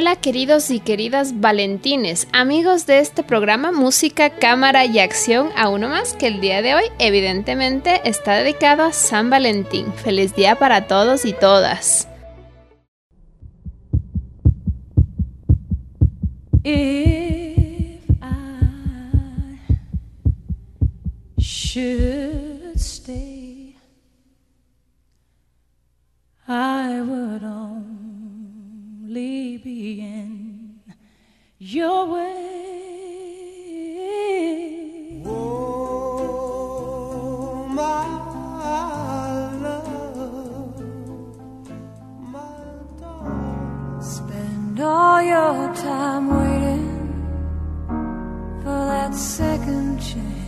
Hola queridos y queridas Valentines, amigos de este programa Música, Cámara y Acción, a uno más que el día de hoy evidentemente está dedicado a San Valentín. Feliz día para todos y todas. Be in your way. Oh, my love, my darling. Spend all your time waiting for that second chance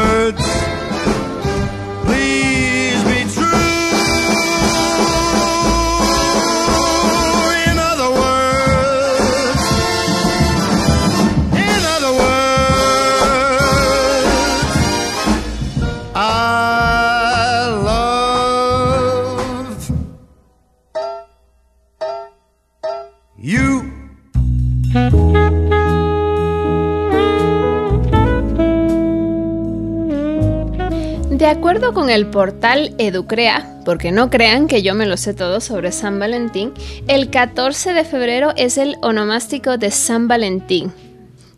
con el portal Educrea, porque no crean que yo me lo sé todo sobre San Valentín, el 14 de febrero es el onomástico de San Valentín.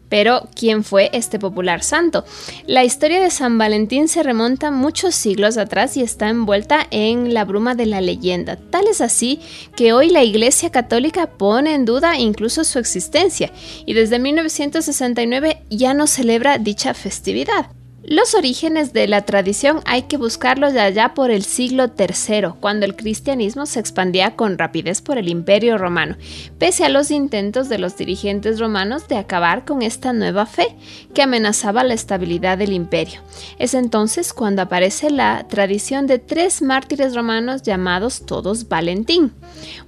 Pero, ¿quién fue este popular santo? La historia de San Valentín se remonta muchos siglos atrás y está envuelta en la bruma de la leyenda. Tal es así que hoy la Iglesia Católica pone en duda incluso su existencia y desde 1969 ya no celebra dicha festividad. Los orígenes de la tradición hay que buscarlos allá por el siglo III, cuando el cristianismo se expandía con rapidez por el imperio romano, pese a los intentos de los dirigentes romanos de acabar con esta nueva fe que amenazaba la estabilidad del imperio. Es entonces cuando aparece la tradición de tres mártires romanos llamados todos Valentín.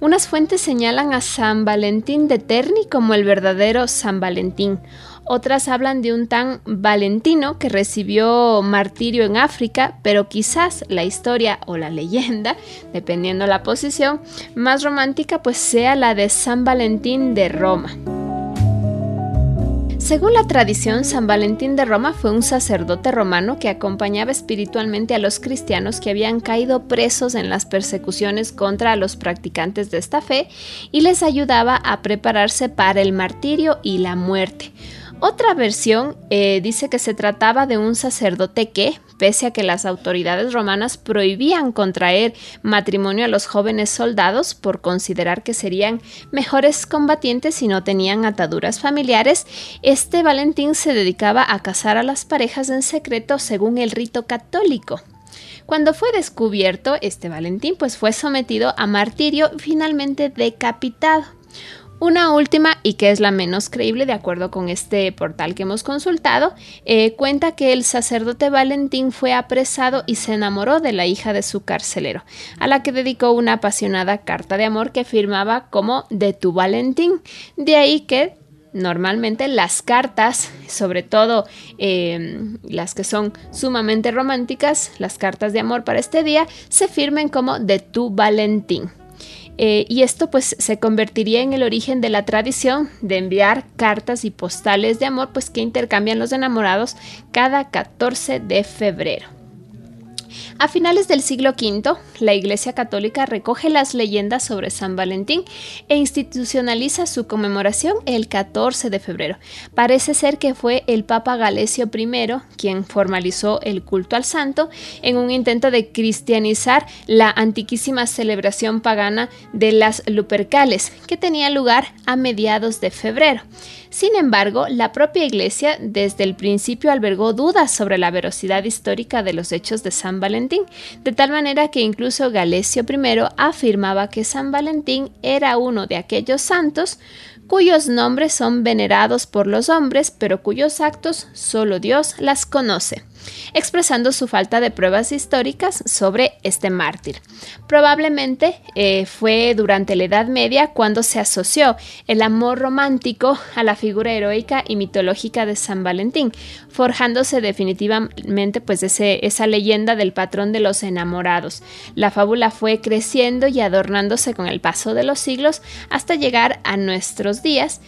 Unas fuentes señalan a San Valentín de Terni como el verdadero San Valentín, otras hablan de un tan Valentino que recibió martirio en África, pero quizás la historia o la leyenda, dependiendo la posición, más romántica pues sea la de San Valentín de Roma. Según la tradición, San Valentín de Roma fue un sacerdote romano que acompañaba espiritualmente a los cristianos que habían caído presos en las persecuciones contra los practicantes de esta fe y les ayudaba a prepararse para el martirio y la muerte. Otra versión eh, dice que se trataba de un sacerdote que, pese a que las autoridades romanas prohibían contraer matrimonio a los jóvenes soldados por considerar que serían mejores combatientes si no tenían ataduras familiares, este Valentín se dedicaba a casar a las parejas en secreto según el rito católico. Cuando fue descubierto, este Valentín pues fue sometido a martirio y finalmente decapitado. Una última, y que es la menos creíble de acuerdo con este portal que hemos consultado, eh, cuenta que el sacerdote Valentín fue apresado y se enamoró de la hija de su carcelero, a la que dedicó una apasionada carta de amor que firmaba como de tu Valentín. De ahí que normalmente las cartas, sobre todo em, las que son sumamente románticas, las cartas de amor para este día, se firmen como de tu Valentín. Eh, y esto pues se convertiría en el origen de la tradición de enviar cartas y postales de amor pues que intercambian los enamorados cada 14 de febrero. A finales del siglo V, la Iglesia Católica recoge las leyendas sobre San Valentín e institucionaliza su conmemoración el 14 de febrero. Parece ser que fue el Papa Galesio I quien formalizó el culto al santo en un intento de cristianizar la antiquísima celebración pagana de las Lupercales, que tenía lugar a mediados de febrero. Sin embargo, la propia Iglesia desde el principio albergó dudas sobre la veracidad histórica de los hechos de San Valentín, de tal manera que incluso Galesio I afirmaba que San Valentín era uno de aquellos santos cuyos nombres son venerados por los hombres, pero cuyos actos solo Dios las conoce expresando su falta de pruebas históricas sobre este mártir. Probablemente eh, fue durante la Edad Media cuando se asoció el amor romántico a la figura heroica y mitológica de San Valentín, forjándose definitivamente pues esa leyenda del patrón de los enamorados. La fábula fue creciendo y adornándose con el paso de los siglos hasta llegar a nuestros días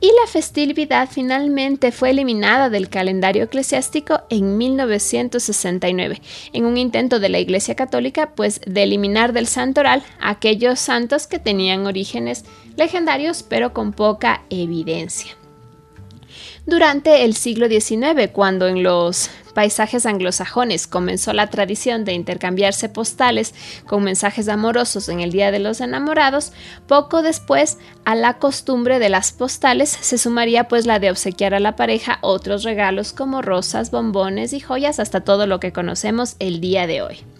y la festividad finalmente fue eliminada del calendario eclesiástico en 1969, en un intento de la Iglesia Católica pues de eliminar del santoral aquellos santos que tenían orígenes legendarios pero con poca evidencia. Durante el siglo XIX, cuando en los paisajes anglosajones comenzó la tradición de intercambiarse postales con mensajes amorosos en el Día de los Enamorados, poco después a la costumbre de las postales se sumaría pues la de obsequiar a la pareja otros regalos como rosas, bombones y joyas hasta todo lo que conocemos el día de hoy.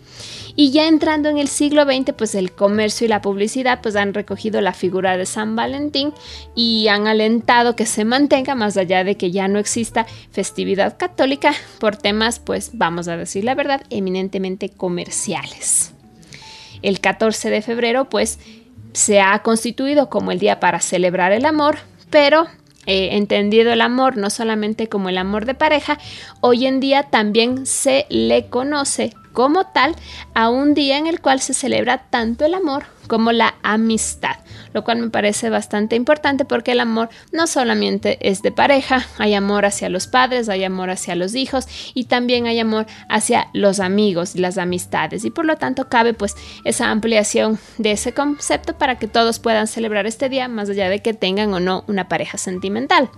Y ya entrando en el siglo XX, pues el comercio y la publicidad pues han recogido la figura de San Valentín y han alentado que se mantenga más allá de que ya no exista festividad católica por temas pues vamos a decir la verdad eminentemente comerciales. El 14 de febrero pues se ha constituido como el día para celebrar el amor, pero eh, entendido el amor no solamente como el amor de pareja, hoy en día también se le conoce como tal a un día en el cual se celebra tanto el amor como la amistad, lo cual me parece bastante importante porque el amor no solamente es de pareja, hay amor hacia los padres, hay amor hacia los hijos y también hay amor hacia los amigos y las amistades y por lo tanto cabe pues esa ampliación de ese concepto para que todos puedan celebrar este día más allá de que tengan o no una pareja sentimental.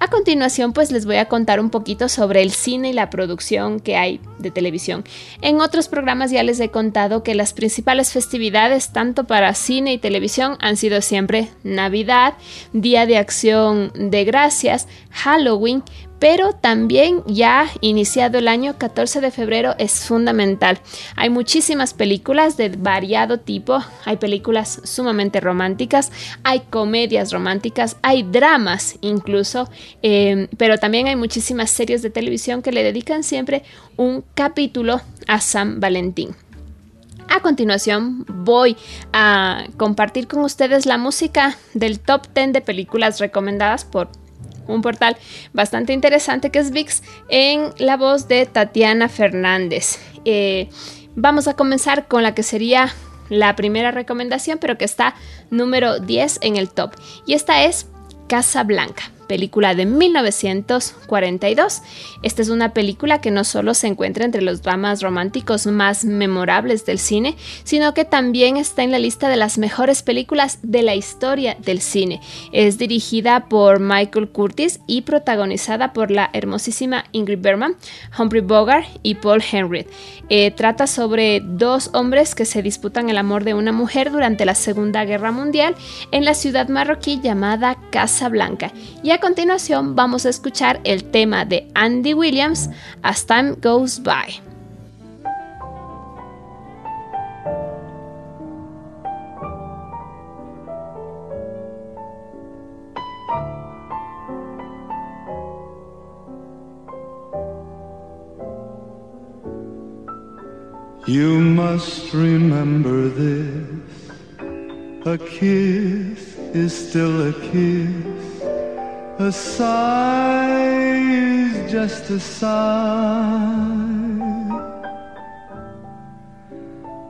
A continuación, pues les voy a contar un poquito sobre el cine y la producción que hay de televisión. En otros programas ya les he contado que las principales festividades, tanto para cine y televisión, han sido siempre Navidad, Día de Acción de Gracias, Halloween, pero también ya iniciado el año 14 de febrero es fundamental. Hay muchísimas películas de variado tipo, hay películas sumamente románticas, hay comedias románticas, hay dramas incluso, eh, pero también hay muchísimas series de televisión que le dedican siempre un capítulo a San Valentín. A continuación voy a compartir con ustedes la música del top 10 de películas recomendadas por un portal bastante interesante que es VIX, en la voz de Tatiana Fernández. Eh, vamos a comenzar con la que sería la primera recomendación, pero que está número 10 en el top. Y esta es Casa Blanca película de 1942. Esta es una película que no solo se encuentra entre los dramas románticos más memorables del cine, sino que también está en la lista de las mejores películas de la historia del cine. Es dirigida por Michael Curtis y protagonizada por la hermosísima Ingrid Bergman, Humphrey Bogart y Paul Henry. Eh, trata sobre dos hombres que se disputan el amor de una mujer durante la Segunda Guerra Mundial en la ciudad marroquí llamada Casablanca. Y a continuación vamos a escuchar el tema de Andy Williams, As Time Goes By. You must remember this. A kiss is still a kiss. A sigh is just a sigh.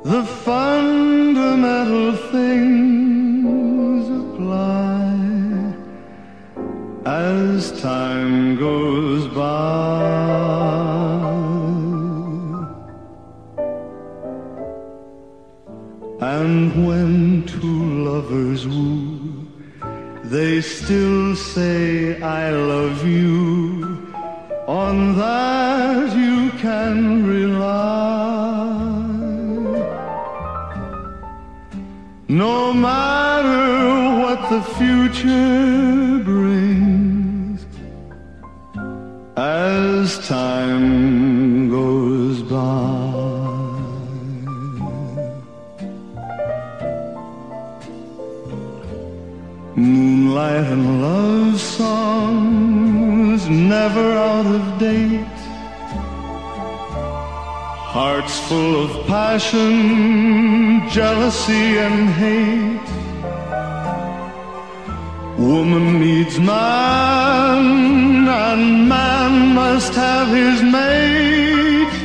The fundamental things apply as time goes by. And when two lovers they still say I love you. On that you can rely. No matter what the future brings, as time never out of date. Hearts full of passion, jealousy and hate. Woman needs man, and man must have his mate.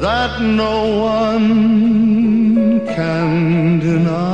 That no one can deny.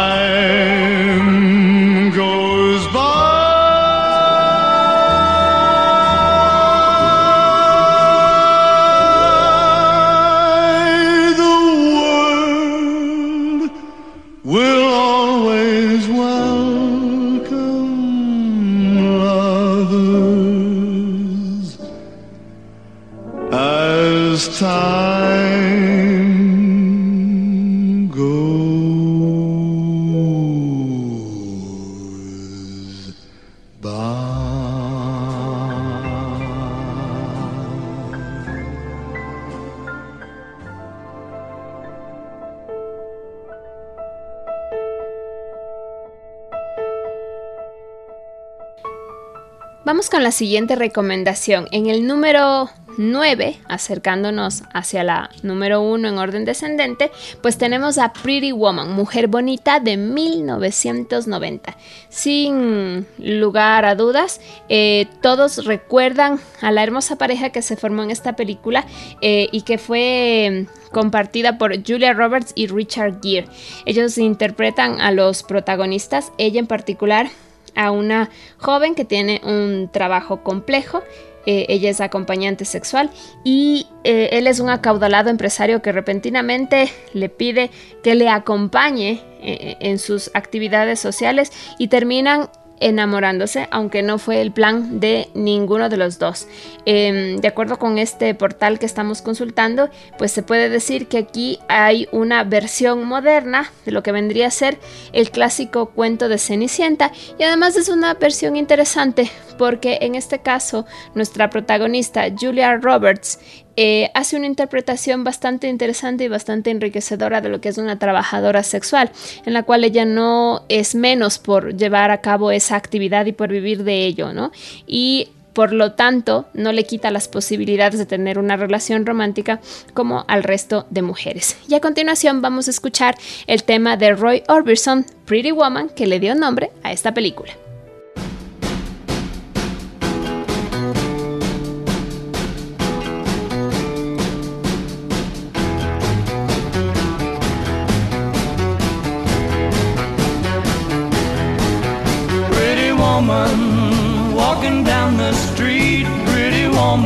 siguiente recomendación. En el número 9, acercándonos hacia la número 1 en orden descendente, pues tenemos a Pretty Woman, Mujer Bonita de 1990. Sin lugar a dudas, eh, todos recuerdan a la hermosa pareja que se formó en esta película eh, y que fue compartida por Julia Roberts y Richard Gere. Ellos interpretan a los protagonistas, ella en particular a una joven que tiene un trabajo complejo eh, ella es acompañante sexual y eh, él es un acaudalado empresario que repentinamente le pide que le acompañe eh, en sus actividades sociales y terminan enamorándose, aunque no fue el plan de ninguno de los dos. Em, de acuerdo con este portal que estamos consultando, pues se puede decir que aquí hay una versión moderna de lo que vendría a ser el clásico cuento de Cenicienta y además es una versión interesante porque en este caso nuestra protagonista Julia Roberts eh, hace una interpretación bastante interesante y bastante enriquecedora de lo que es una trabajadora sexual, en la cual ella no es menos por llevar a cabo esa actividad y por vivir de ello, ¿no? Y por lo tanto, no le quita las posibilidades de tener una relación romántica como al resto de mujeres. Y a continuación vamos a escuchar el tema de Roy Orbison, Pretty Woman, que le dio nombre a esta película.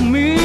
Me?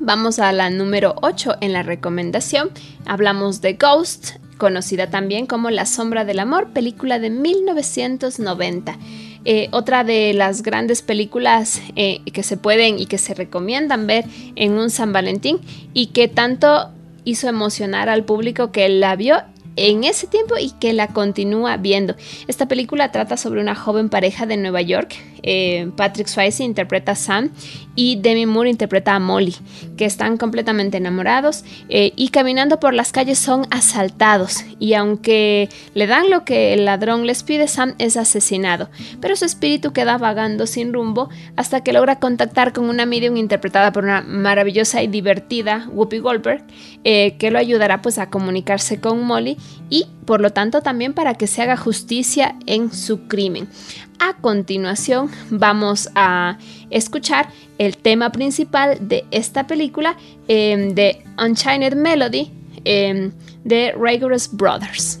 Vamos a la número 8 en la recomendación. Hablamos de Ghost, conocida también como La Sombra del Amor, película de 1990. Eh, otra de las grandes películas eh, que se pueden y que se recomiendan ver en un San Valentín y que tanto hizo emocionar al público que la vio en ese tiempo y que la continúa viendo. Esta película trata sobre una joven pareja de Nueva York. Eh, Patrick Swayze interpreta a Sam y Demi Moore interpreta a Molly, que están completamente enamorados eh, y caminando por las calles son asaltados y aunque le dan lo que el ladrón les pide, Sam es asesinado, pero su espíritu queda vagando sin rumbo hasta que logra contactar con una medium interpretada por una maravillosa y divertida Whoopi Goldberg, eh, que lo ayudará pues a comunicarse con Molly y por lo tanto también para que se haga justicia en su crimen. A continuación vamos a escuchar el tema principal de esta película em, de Unchained Melody em, de Rigorous Brothers.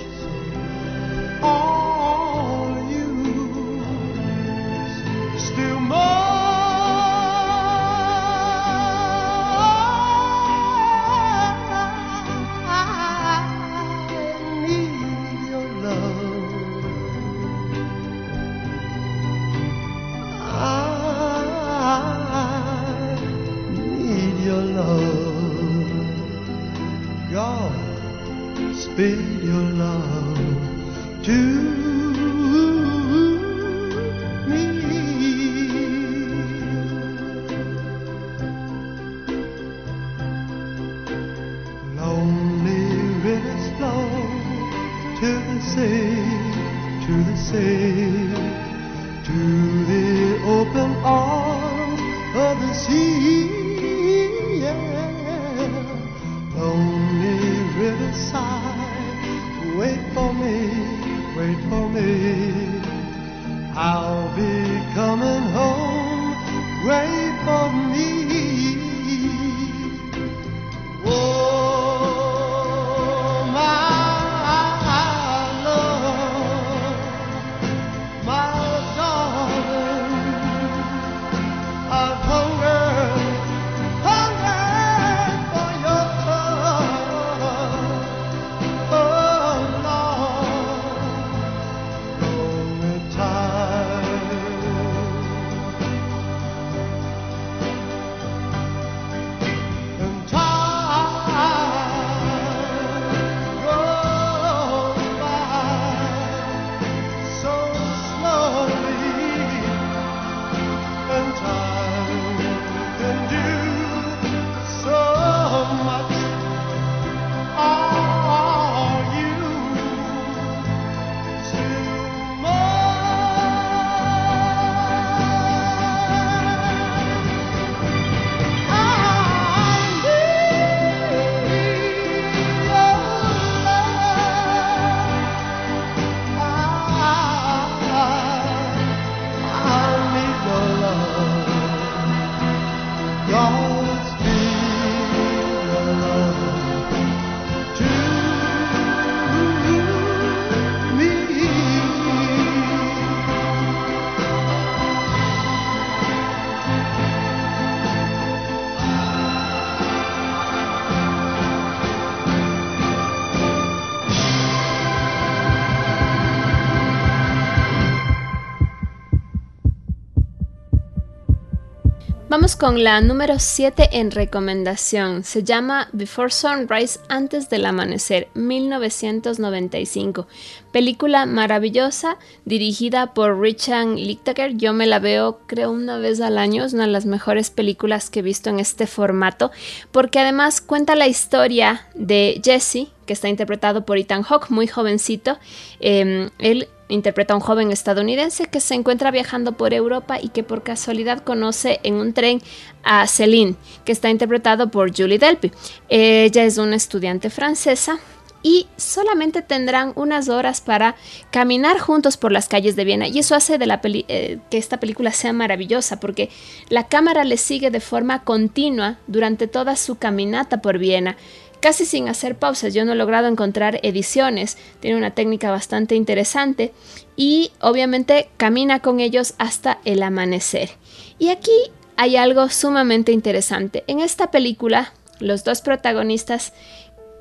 Vamos con la número 7 en recomendación. Se llama Before Sunrise, antes del amanecer, 1995. Película maravillosa, dirigida por Richard Lichtaker. Yo me la veo, creo, una vez al año. Es una de las mejores películas que he visto en este formato, porque además cuenta la historia de Jesse, que está interpretado por Ethan Hawke, muy jovencito. Em, él interpreta a un joven estadounidense que se encuentra viajando por Europa y que por casualidad conoce en un tren a Celine, que está interpretado por Julie Delpy. Ella es una estudiante francesa y solamente tendrán unas horas para caminar juntos por las calles de Viena. Y eso hace de la eh, que esta película sea maravillosa, porque la cámara le sigue de forma continua durante toda su caminata por Viena casi sin hacer pausas. Yo no he logrado encontrar ediciones. Tiene una técnica bastante interesante y obviamente camina con ellos hasta el amanecer. Y aquí hay algo sumamente interesante. En esta película, los dos protagonistas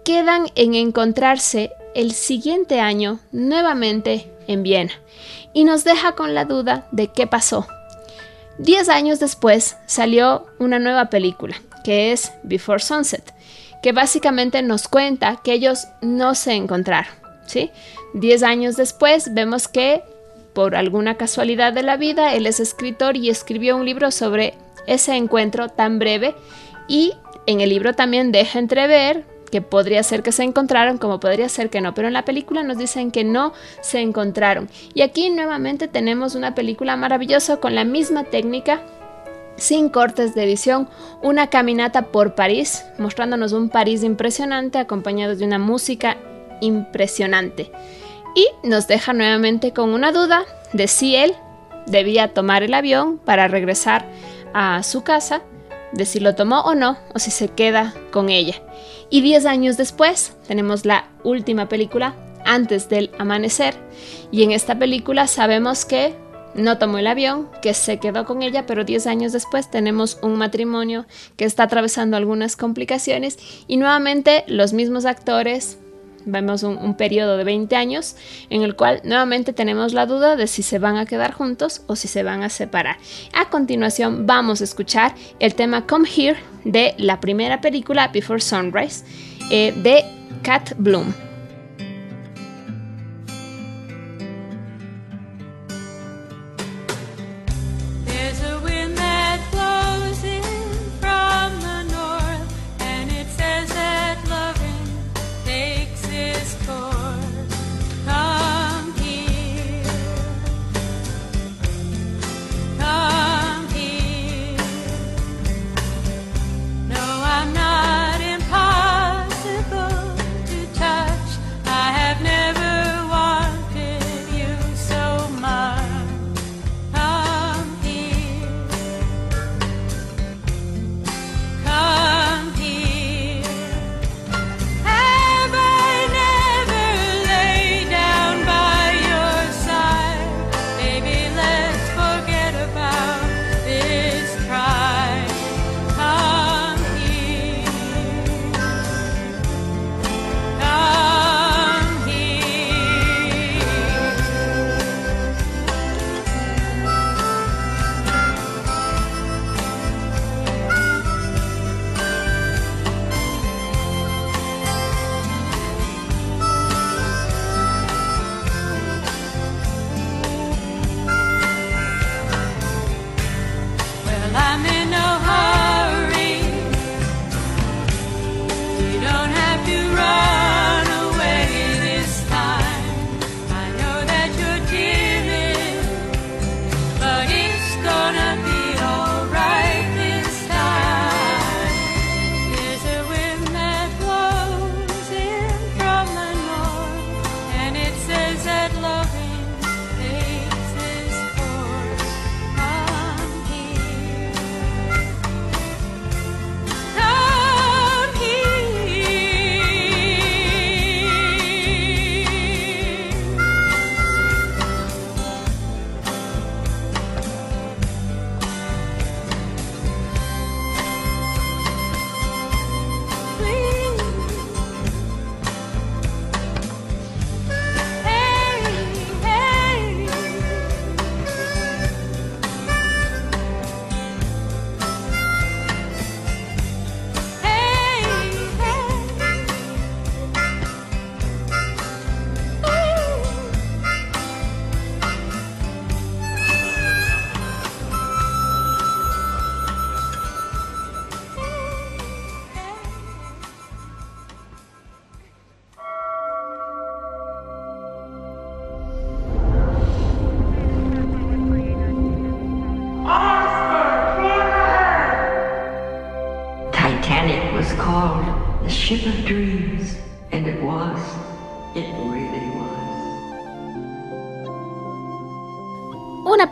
quedan en encontrarse el siguiente año nuevamente en Viena y nos deja con la duda de qué pasó. Diez años después salió una nueva película que es Before Sunset, que básicamente nos cuenta que ellos no se encontraron. ¿sí? Diez años después vemos que por alguna casualidad de la vida él es escritor y escribió un libro sobre ese encuentro tan breve y en el libro también deja entrever que podría ser que se encontraron, como podría ser que no, pero en la película nos dicen que no se encontraron. Y aquí nuevamente tenemos una película maravillosa con la misma técnica sin cortes de edición, una caminata por París, mostrándonos un París impresionante acompañado de una música impresionante. Y nos deja nuevamente con una duda de si él debía tomar el avión para regresar a su casa, de si lo tomó o no, o si se queda con ella. Y 10 años después tenemos la última película, antes del amanecer, y en esta película sabemos que no tomó el avión, que se quedó con ella, pero 10 años después tenemos un matrimonio que está atravesando algunas complicaciones y nuevamente los mismos actores, vemos un, un, periodo de 20 años en el cual nuevamente tenemos la duda de si se van a quedar juntos o si se van a separar. A continuación vamos a escuchar el tema Come Here de la primera película Before Sunrise eh, de Cat Bloom.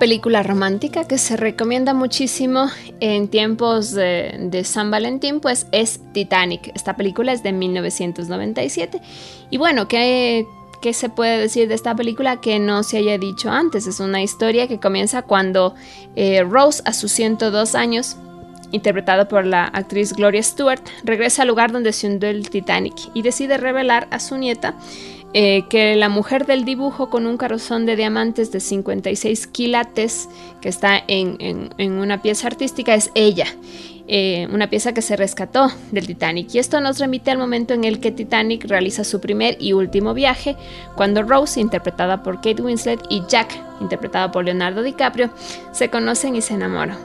Película romántica que se recomienda muchísimo en tiempos de, San Valentín, pues es Titanic. Esta película es de 1997. Y bueno, ¿qué, ¿qué se puede decir de esta película que no se haya dicho antes? Es una historia que comienza cuando eh, Rose, a sus 102 años, interpretado por la actriz Gloria Stewart, regresa al lugar donde se hundió el Titanic y decide revelar a su nieta eh, que la mujer del dibujo con un carrozón de diamantes de 56 quilates que está en, en, en una pieza artística es ella. Eh, una pieza que se rescató del Titanic. Y esto nos remite al momento en el que Titanic realiza su primer y último viaje, cuando Rose, interpretada por Kate Winslet, y Jack, interpretado por Leonardo DiCaprio, se conocen y se enamoran.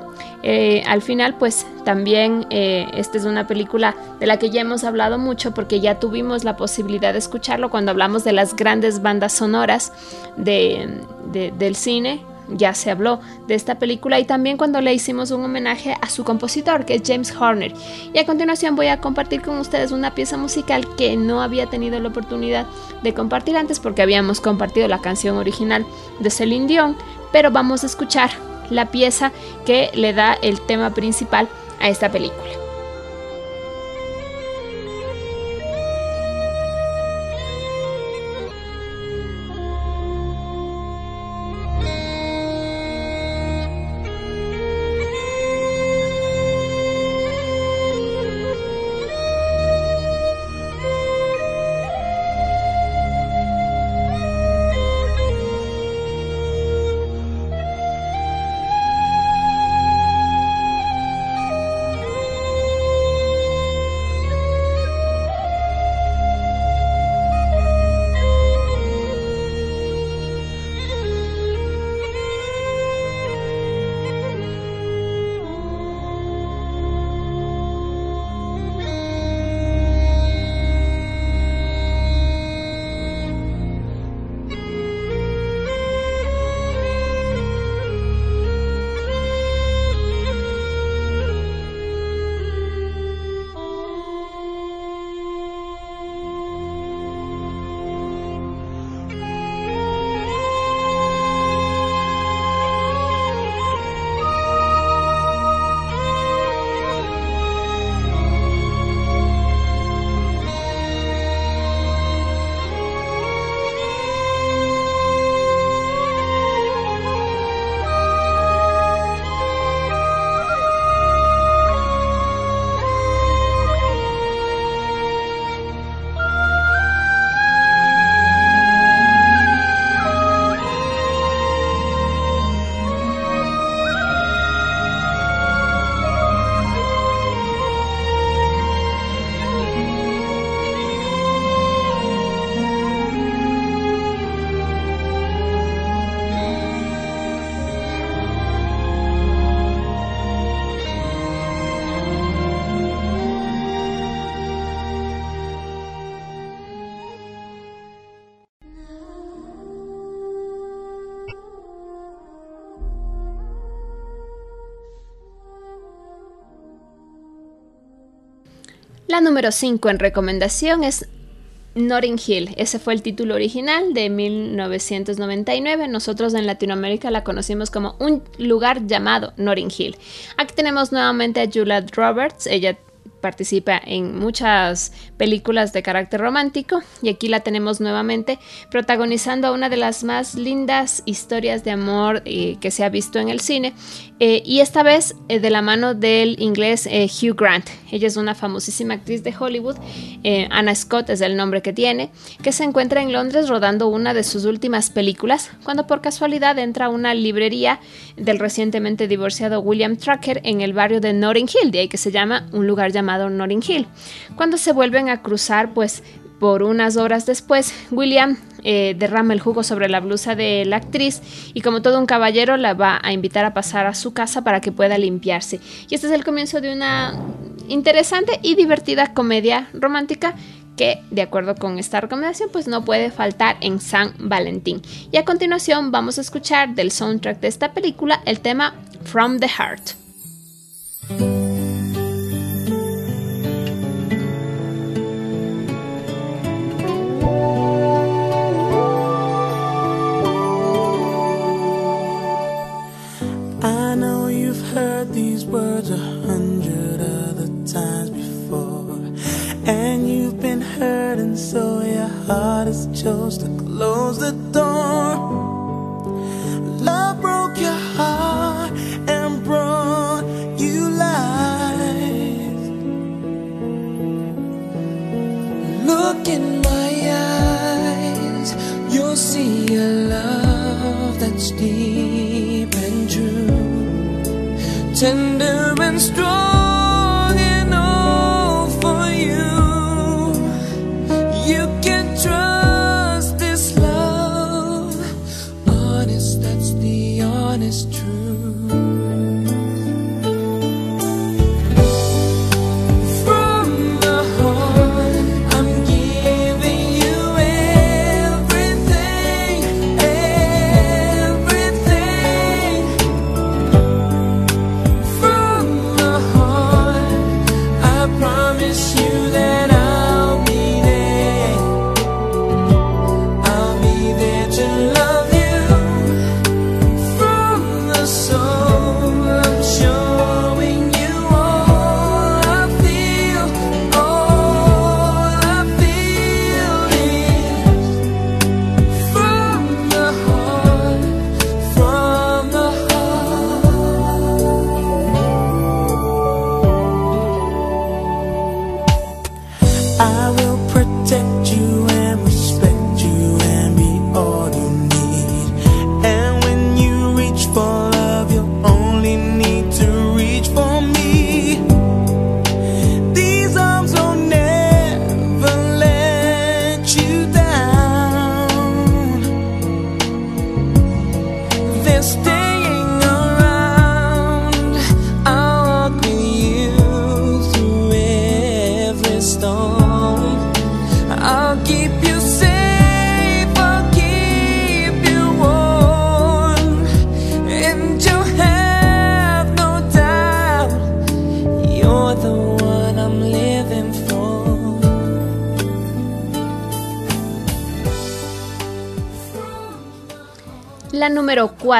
Eh, al final, pues también eh, esta es una película de la que ya hemos hablado mucho porque ya tuvimos la posibilidad de escucharlo cuando hablamos de las grandes bandas sonoras de, de, del cine ya se habló de esta película y también cuando le hicimos un homenaje a su compositor que es James Horner. Y a continuación voy a compartir con ustedes una pieza musical que no había tenido la oportunidad de compartir antes porque habíamos compartido la canción original de Celine Dion, pero vamos a escuchar la pieza que le da el tema principal a esta película. Número 5 en recomendación es Notting Hill. Ese fue el título original de 1999. Nosotros en Latinoamérica la conocimos como un lugar llamado Notting Hill. Aquí tenemos nuevamente a Julia Roberts. Ella participa en muchas películas de carácter romántico y aquí la tenemos nuevamente protagonizando una de las más lindas historias de amor eh, que se ha visto en el cine eh, y esta vez eh, de la mano del inglés Hugh Grant. Ella es una famosísima actriz de Hollywood, Anna Scott es el nombre que tiene, que se encuentra en Londres rodando una de sus últimas películas cuando por casualidad entra a una librería del recientemente divorciado William Trucker en el barrio de Notting Hill, de ahí que se llama un lugar llamado Hill. Cuando se vuelven a cruzar, pues por unas horas después, William eh, derrama el jugo sobre la blusa de la actriz y como todo un caballero la va a invitar a pasar a su casa para que pueda limpiarse. Y este es el comienzo de una interesante y divertida comedia romántica que, de acuerdo con esta recomendación, pues no puede faltar en San Valentín. Y a continuación vamos a escuchar del soundtrack de esta película el tema From the Heart. words a hundred other times before. And you've been hurting, so your heart has chose to close the and strong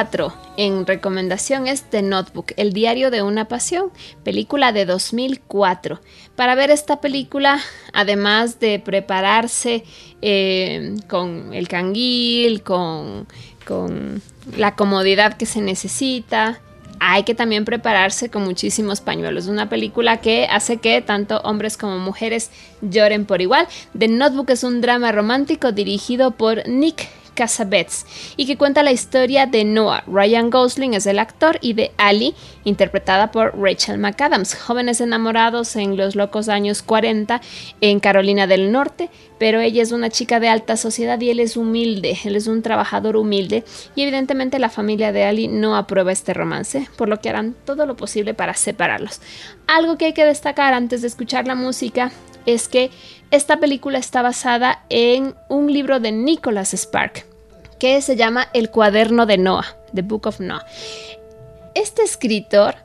4 en recomendación es The Notebook, El diario de una pasión, película de 2004. Para ver esta película, además de prepararse eh, con el canguil, con, con la comodidad que se necesita, hay que también prepararse con muchísimos pañuelos. Una película que hace que tanto hombres como mujeres lloren por igual. The Notebook es un drama romántico dirigido por Nick Cassavetes y que cuenta la historia de Noah. Ryan Gosling es el actor y de Ali, interpretada por Rachel McAdams, jóvenes enamorados en los locos años 40 en Carolina del Norte, pero ella es una chica de alta sociedad y él es humilde, él es un trabajador humilde y evidentemente la familia de Ali no aprueba este romance, por lo que harán todo lo posible para separarlos. Algo que hay que destacar antes de escuchar la música es que esta película está basada en un libro de Nicholas Spark que se llama El cuaderno de Noah, The Book of Noah. Este escritor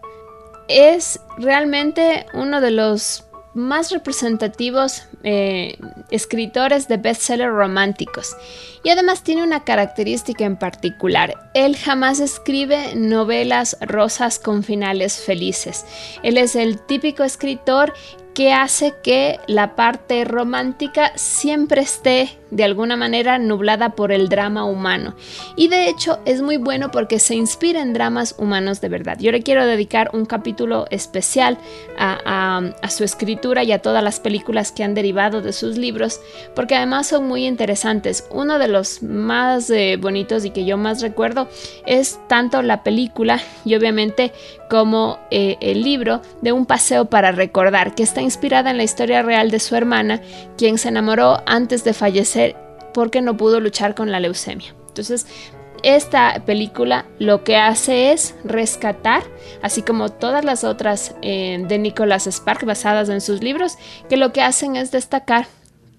es realmente uno de los más representativos eh, escritores de bestsellers románticos. Y además tiene una característica en particular. Él jamás escribe novelas rosas con finales felices. Él es el típico escritor que hace que la parte romántica siempre esté de alguna manera nublada por el drama humano. Y de hecho es muy bueno porque se inspira en dramas humanos de verdad. Yo le quiero dedicar un capítulo especial a, a, su escritura y a todas las películas que han derivado de sus libros, porque además son muy interesantes. Uno de los más eh, bonitos y que yo más recuerdo es tanto la película y obviamente como eh, el libro de Un paseo para recordar, que está inspirada en la historia real de su hermana, quien se enamoró antes de fallecer porque no pudo luchar con la leucemia. Entonces, esta película lo que hace es rescatar, así como todas las otras eh, de Nicholas Spark basadas en sus libros, que lo que hacen es destacar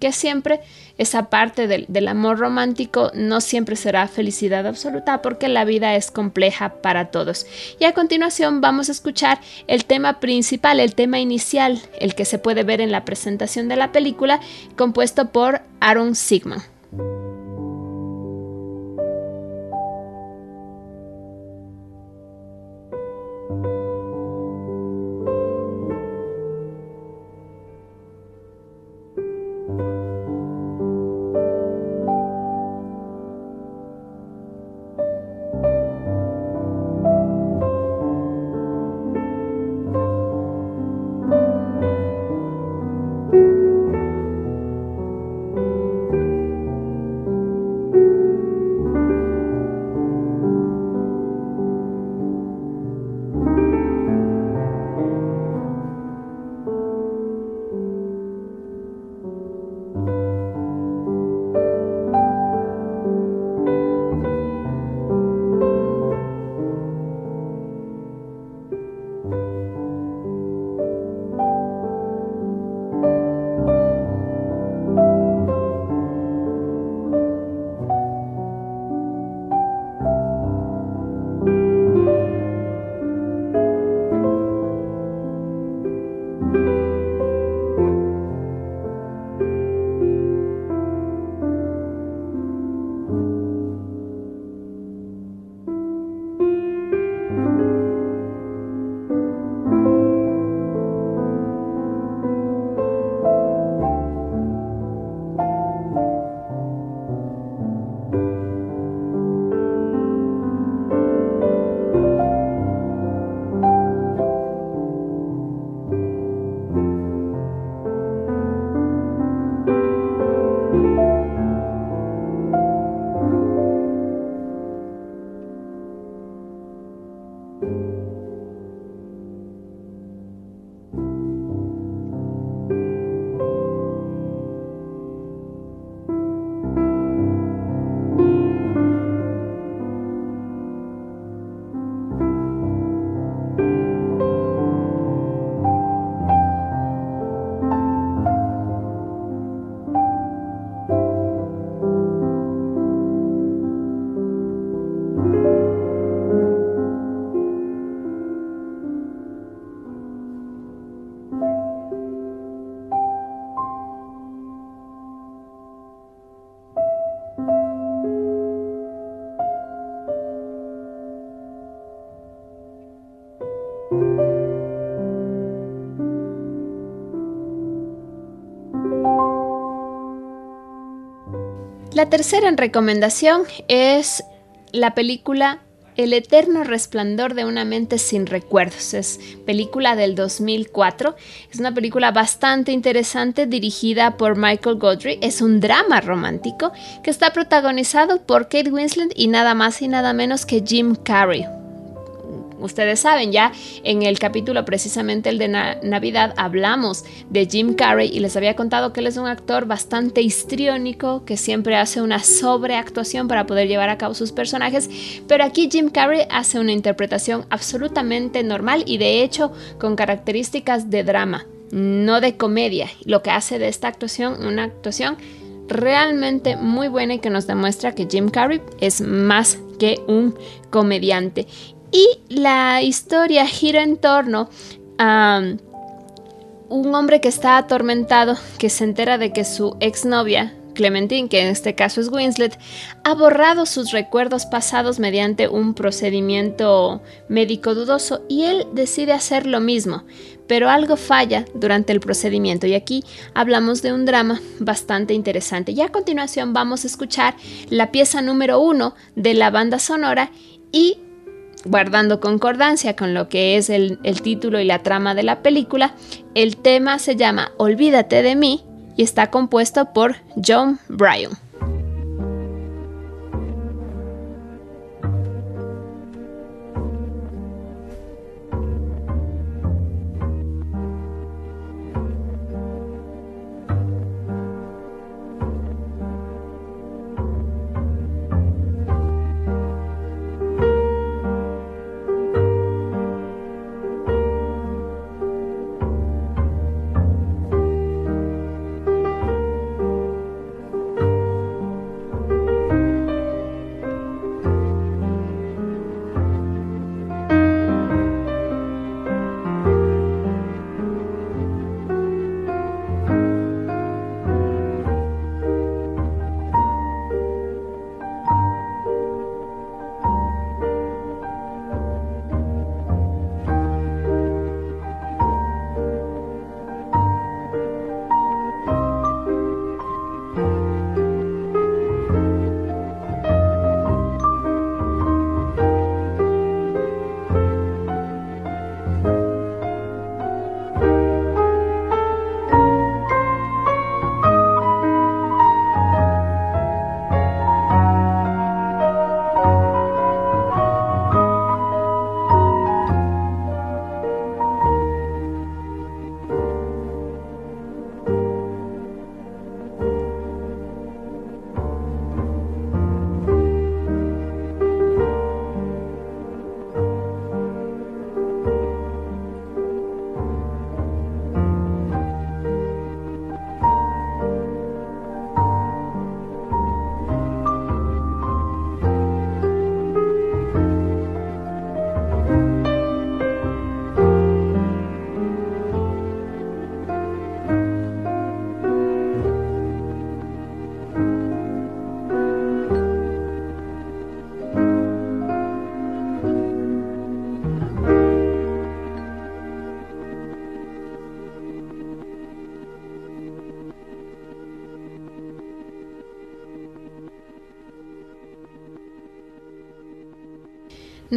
que siempre esa parte del, del, amor romántico no siempre será felicidad absoluta porque la vida es compleja para todos. Y a continuación vamos a escuchar el tema principal, el tema inicial, el que se puede ver en la presentación de la película, compuesto por Aaron Sigman. La tercera en recomendación es la película El eterno resplandor de una mente sin recuerdos. Es película del 2004. Es una película bastante interesante dirigida por Michael Godry. Es un drama romántico que está protagonizado por Kate Winslet y nada más y nada menos que Jim Carrey ustedes saben, ya en el capítulo precisamente el de Navidad hablamos de Jim Carrey y les había contado que él es un actor bastante histriónico, que siempre hace una sobreactuación para poder llevar a cabo sus personajes, pero aquí Jim Carrey hace una interpretación absolutamente normal y de hecho con características de drama, no de comedia, lo que hace de esta actuación una actuación realmente muy buena y que nos demuestra que Jim Carrey es más que un comediante. Y la historia gira en torno a un hombre que está atormentado, que se entera de que su exnovia, Clementine, que en este caso es Winslet, ha borrado sus recuerdos pasados mediante un procedimiento médico dudoso y él decide hacer lo mismo, pero algo falla durante el procedimiento y aquí hablamos de un drama bastante interesante. Y a continuación vamos a escuchar la pieza número uno de la banda sonora y guardando concordancia con lo que es el, título y la trama de la película, el tema se llama Olvídate de mí y está compuesto por John Bryan.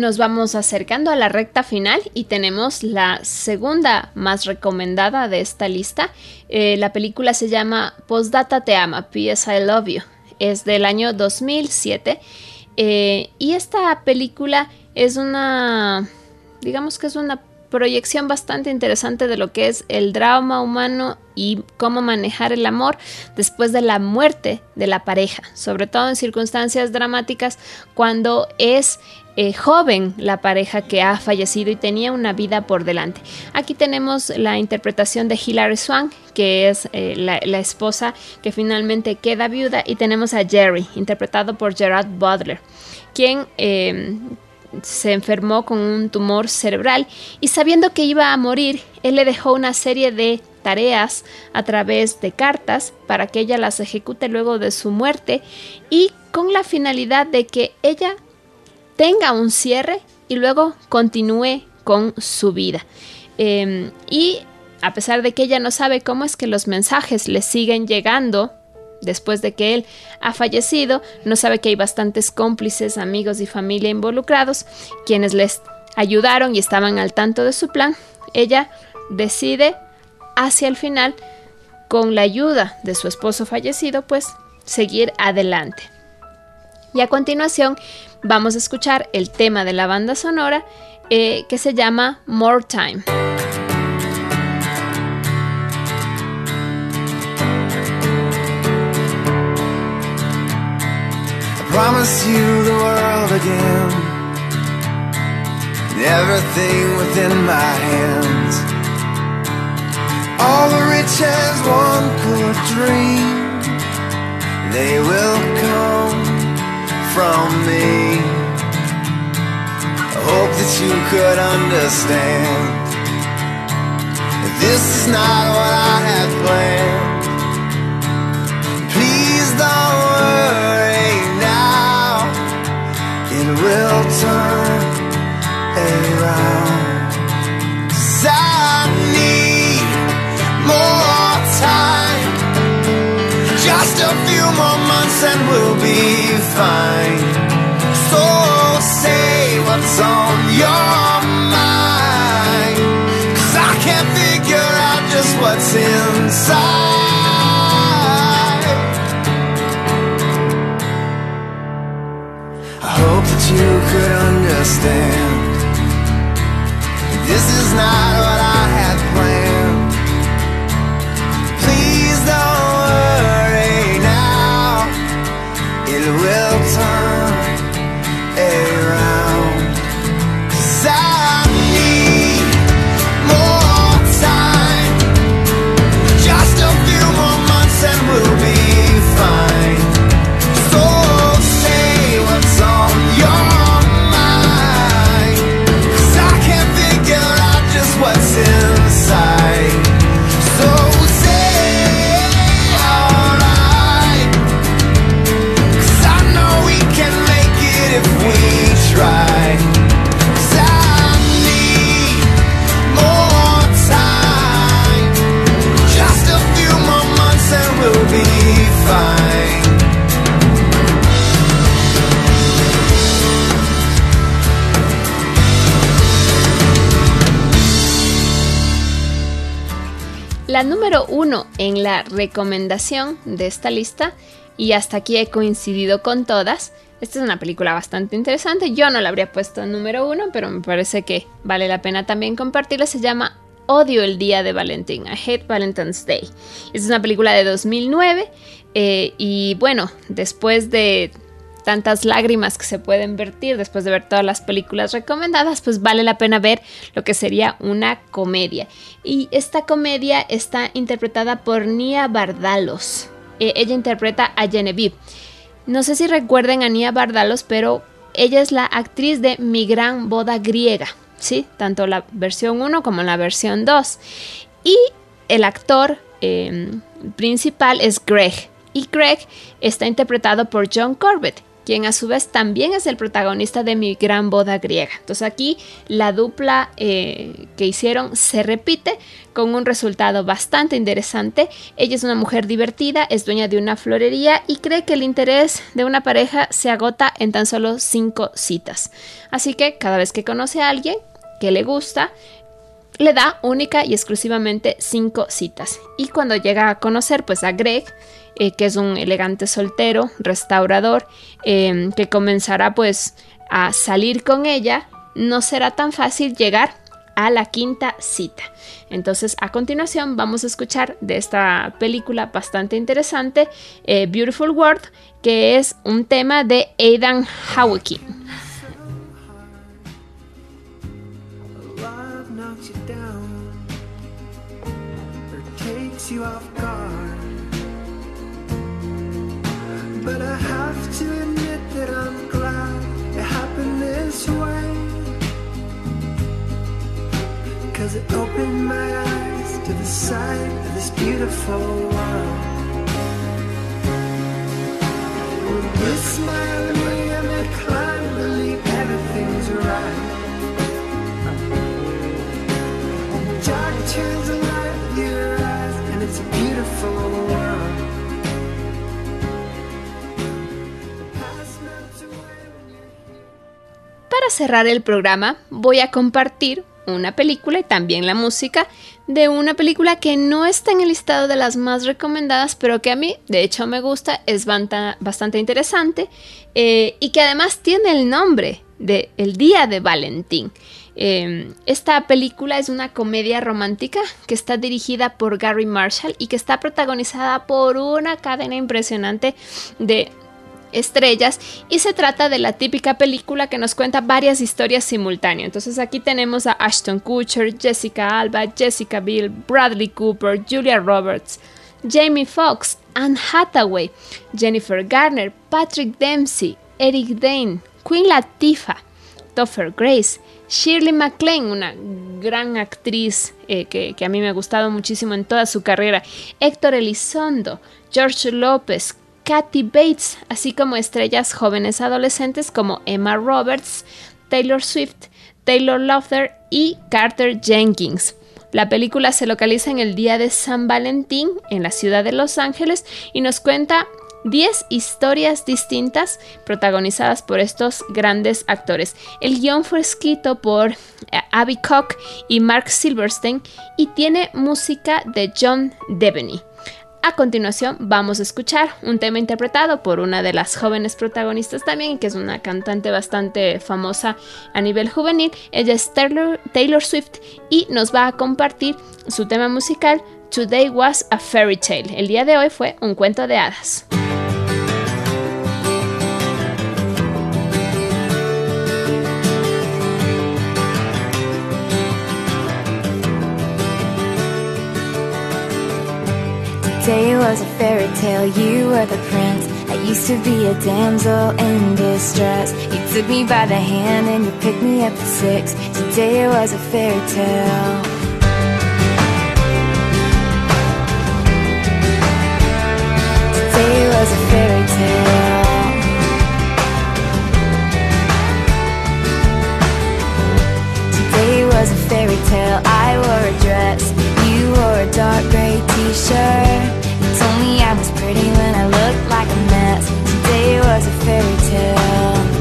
Nos vamos acercando a la recta final y tenemos la segunda más recomendada de esta lista. Eh, la película se llama Postdata Te Ama, P.S. I Love You. Es del año 2007 eh, y esta película es una, digamos que es una proyección bastante interesante de lo que es el drama humano y cómo manejar el amor después de la muerte de la pareja, sobre todo en circunstancias dramáticas cuando es eh, joven la pareja que ha fallecido y tenía una vida por delante. Aquí tenemos la interpretación de Hilary Swank, que es eh, la, esposa que finalmente queda viuda, y tenemos a Jerry, interpretado por Gerard Butler, quien em, se enfermó con un tumor cerebral y sabiendo que iba a morir, él le dejó una serie de tareas a través de cartas para que ella las ejecute luego de su muerte y con la finalidad de que ella tenga un cierre y luego continúe con su vida. Em, y a pesar de que ella no sabe cómo es que los mensajes le siguen llegando después de que él ha fallecido, no sabe que hay bastantes cómplices, amigos y familia involucrados, quienes les ayudaron y estaban al tanto de su plan. Ella decide hacia el final, con la ayuda de su esposo fallecido, pues seguir adelante. Y a continuación vamos a escuchar el tema de la banda sonora eh, que se llama More Time. Promise you the world again, everything within my hands. All the riches one could dream, they will come from me. I hope that you could understand. This is not what I had planned. Please don't worry now, it will turn around. 'Cause I need more time, just a few more months and we'll be fine. So say what's on your mind, 'cause I can't figure out just what's inside. I hope that you could understand. This is not what I en la recomendación de esta lista, y hasta aquí he coincidido con todas. Esta es una película bastante interesante. Yo no la habría puesto en número uno, pero me parece que vale la pena también compartirla. Se llama Odio el Día de Valentín. I Hate Valentine's Day. Es una película de 2009. eh, y bueno, después de tantas lágrimas que se pueden vertir después de ver todas las películas recomendadas, pues vale la pena ver lo que sería una comedia. Y esta comedia está interpretada por Nia Bardalos. Eh, ella interpreta a Genevieve. No sé si recuerden a Nia Bardalos, pero ella es la actriz de Mi Gran Boda Griega, ¿sí? Tanto la versión 1 como la versión 2. Y el actor eh, principal es Greg. Y Greg está interpretado por John Corbett, quien a su vez también es el protagonista de Mi Gran Boda Griega. Entonces aquí la dupla eh, que hicieron se repite con un resultado bastante interesante. Ella es una mujer divertida, es dueña de una florería y cree que el interés de una pareja se agota en tan solo cinco citas. Así que cada vez que conoce a alguien que le gusta, le da única y exclusivamente cinco citas. Y cuando llega a conocer pues a Greg, eh, que es un elegante soltero, restaurador, eh, que comenzará pues a salir con ella, no será tan fácil llegar a la quinta cita. Entonces a continuación vamos a escuchar de esta película bastante interesante, eh, Beautiful World, que es un tema de Aidan Hawking. To admit that I'm glad it happened this way. Cause it opened my eyes to the sight of this beautiful world. When you smile me, I'm inclined to believe everything's right. Dark turns cerrar el programa voy a compartir una película y también la música de una película que no está en el listado de las más recomendadas, pero que a mí de hecho me gusta, es bastante interesante eh, y que además tiene el nombre de El Día de Valentín. Em, esta película es una comedia romántica que está dirigida por Gary Marshall y que está protagonizada por una cadena impresionante de estrellas y se trata de la típica película que nos cuenta varias historias simultáneas. Entonces aquí tenemos a Ashton Kutcher, Jessica Alba, Jessica Biel, Bradley Cooper, Julia Roberts, Jamie Foxx, Anne Hathaway, Jennifer Garner, Patrick Dempsey, Eric Dane, Queen Latifah, Topher Grace, Shirley MacLaine, una gran actriz eh, que, que, a mí me ha gustado muchísimo en toda su carrera, Héctor Elizondo, George López, Kathy Bates, así como estrellas jóvenes adolescentes como Emma Roberts, Taylor Swift, Taylor Lautner y Carter Jenkins. La película se localiza en el día de San Valentín en la ciudad de Los Ángeles y nos cuenta 10 historias distintas protagonizadas por estos grandes actores. El guion fue escrito por eh, Abby Koch y Mark Silverstein y tiene música de John Devaney. A continuación vamos a escuchar un tema interpretado por una de las jóvenes protagonistas también, que es una cantante bastante famosa a nivel juvenil. Ella es Taylor, Taylor Swift y nos va a compartir su tema musical Today Was a Fairy Tale. El día de hoy fue un cuento de hadas. Day was a fairy tale, you were the prince. I used to be a damsel in distress. You took me by the hand and you picked me up at six. Today was a fairy tale. Today was a fairy tale. Today was a fairy tale. I wore a dress, wore a dark gray t-shirt. Told me I was pretty when I looked like a mess. Today was a fairy tale.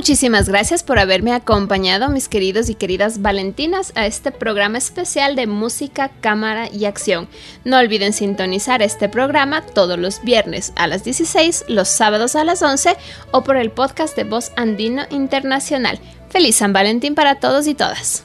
Muchísimas gracias por haberme acompañado, mis queridos y queridas Valentinas, a este programa especial de música, cámara y acción. No olviden sintonizar este programa todos los viernes a las 16, los sábados a las 11 o por el podcast de Voz Andino Internacional. Feliz San Valentín para todos y todas.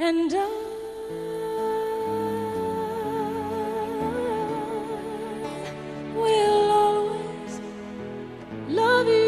And I will always love you.